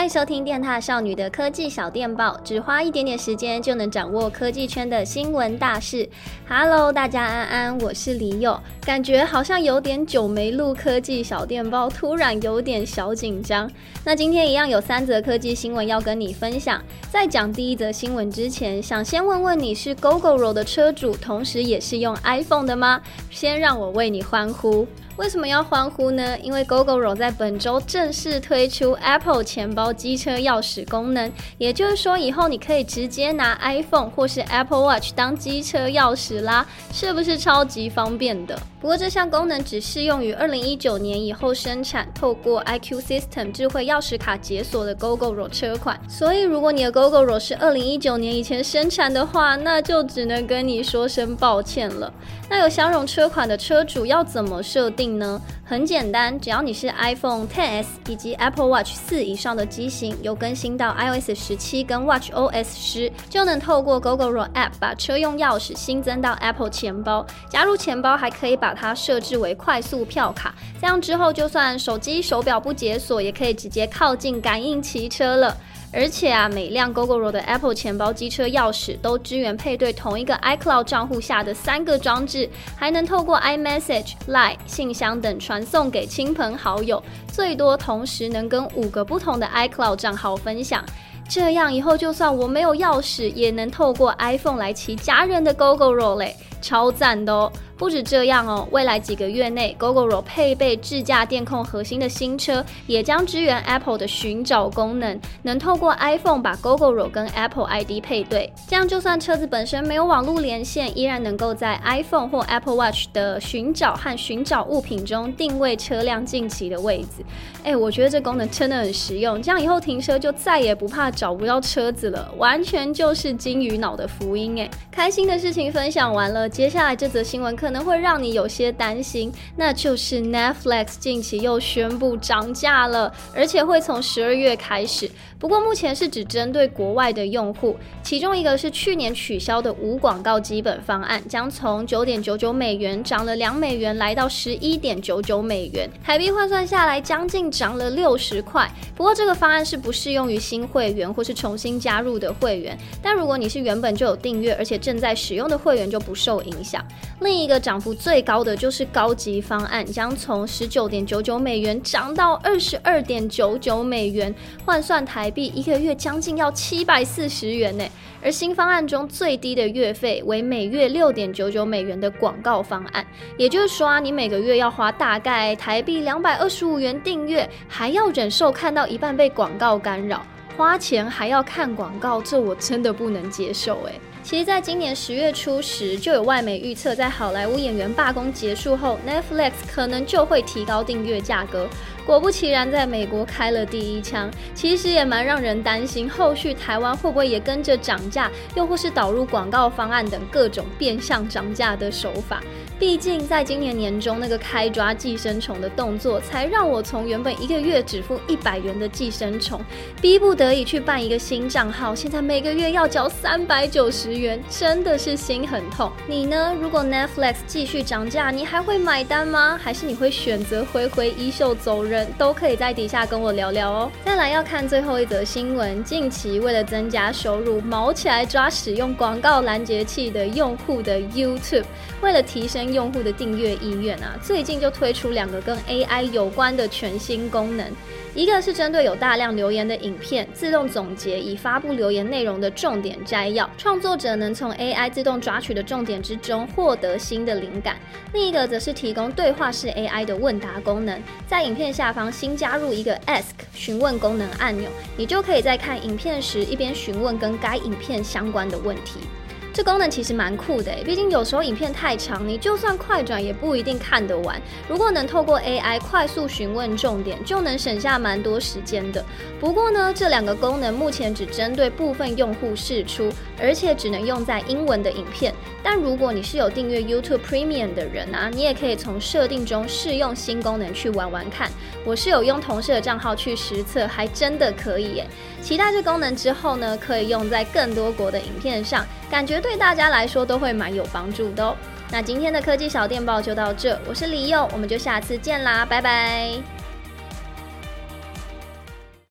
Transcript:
欢迎收听电獭少女的科技小电报，只花一点点时间就能掌握科技圈的新闻大事。Hello，大家安安，我是李友。感觉好像有点久没录科技小电报，突然有点小紧张。那今天一样有三则科技新闻要跟你分享。在讲第一则新闻之前，想先问问你是 Gogoro 的车主，同时也是用 iPhone 的吗？先让我为你欢呼。为什么要欢呼呢？因为 Gogoro 在本周正式推出 Apple 钱包机车钥匙功能，也就是说，以后你可以直接拿 iPhone 或是 Apple Watch 当机车钥匙啦，是不是超级方便的？不过这项功能只适用于二零一九年以后生产、透过 iQ System 智慧钥匙卡解锁的 Gogoro 车款。所以，如果你的 Gogoro 是二零一九年以前生产的话，那就只能跟你说声抱歉了。那有相容车款的车主要怎么设定呢？很简单，只要你是 iPhone XS 以及 Apple Watch 四以上的机型，有更新到 iOS 十七跟 Watch OS 十，就能透过 Gogoro App 把车用钥匙新增到 Apple 钱包。加入钱包还可以把把它设置为快速票卡，这样之后就算手机手表不解锁，也可以直接靠近感应骑车了。而且啊，每辆 Gogoro 的 Apple 钱包机车钥匙都支援配对同一个 iCloud 账户下的三个装置，还能透过 iMessage、Line、信箱等传送给亲朋好友，最多同时能跟五个不同的 iCloud 账号分享。这样以后就算我没有钥匙，也能透过 iPhone 来骑家人的 Gogoro 嘞，超赞的哦！不止这样哦，未来几个月内，Gogoro 配备智驾电控核心的新车也将支援 Apple 的寻找功能，能透过 iPhone 把 Gogoro 跟 Apple ID 配对，这样就算车子本身没有网络连线，依然能够在 iPhone 或 Apple Watch 的寻找和寻找物品中定位车辆近期的位置。哎，我觉得这功能真的很实用，这样以后停车就再也不怕找不到车子了，完全就是金鱼脑的福音哎！开心的事情分享完了，接下来这则新闻课。可能会让你有些担心，那就是 Netflix 近期又宣布涨价了，而且会从十二月开始。不过目前是只针对国外的用户，其中一个是去年取消的无广告基本方案，将从九点九九美元涨了两美元，来到十一点九九美元，台币换算下来将近涨了六十块。不过这个方案是不适用于新会员或是重新加入的会员，但如果你是原本就有订阅而且正在使用的会员就不受影响。另一个。涨幅最高的就是高级方案，将从十九点九九美元涨到二十二点九九美元，换算台币一个月将近要七百四十元呢。而新方案中最低的月费为每月六点九九美元的广告方案，也就是说啊，你每个月要花大概台币两百二十五元订阅，还要忍受看到一半被广告干扰，花钱还要看广告，这我真的不能接受诶。其实，在今年十月初时，就有外媒预测，在好莱坞演员罢工结束后，Netflix 可能就会提高订阅价格。果不其然，在美国开了第一枪，其实也蛮让人担心，后续台湾会不会也跟着涨价，又或是导入广告方案等各种变相涨价的手法。毕竟，在今年年中那个开抓寄生虫的动作，才让我从原本一个月只付一百元的寄生虫，逼不得已去办一个新账号，现在每个月要交三百九十元，真的是心很痛。你呢？如果 Netflix 继续涨价，你还会买单吗？还是你会选择挥挥衣袖走人？都可以在底下跟我聊聊哦。再来要看最后一则新闻，近期为了增加收入，毛起来抓使用广告拦截器的用户的 YouTube，为了提升用户的订阅意愿啊，最近就推出两个跟 AI 有关的全新功能。一个是针对有大量留言的影片，自动总结已发布留言内容的重点摘要，创作者能从 AI 自动抓取的重点之中获得新的灵感。另一个则是提供对话式 AI 的问答功能，在影片下方新加入一个 Ask 询问功能按钮，你就可以在看影片时一边询问跟该影片相关的问题。这功能其实蛮酷的，毕竟有时候影片太长，你就算快转也不一定看得完。如果能透过 AI 快速询问重点，就能省下蛮多时间的。不过呢，这两个功能目前只针对部分用户试出，而且只能用在英文的影片。但如果你是有订阅 YouTube Premium 的人啊，你也可以从设定中试用新功能去玩玩看。我是有用同事的账号去实测，还真的可以耶。期待这功能之后呢，可以用在更多国的影片上，感觉对大家来说都会蛮有帮助的哦。那今天的科技小电报就到这，我是李佑，我们就下次见啦，拜拜。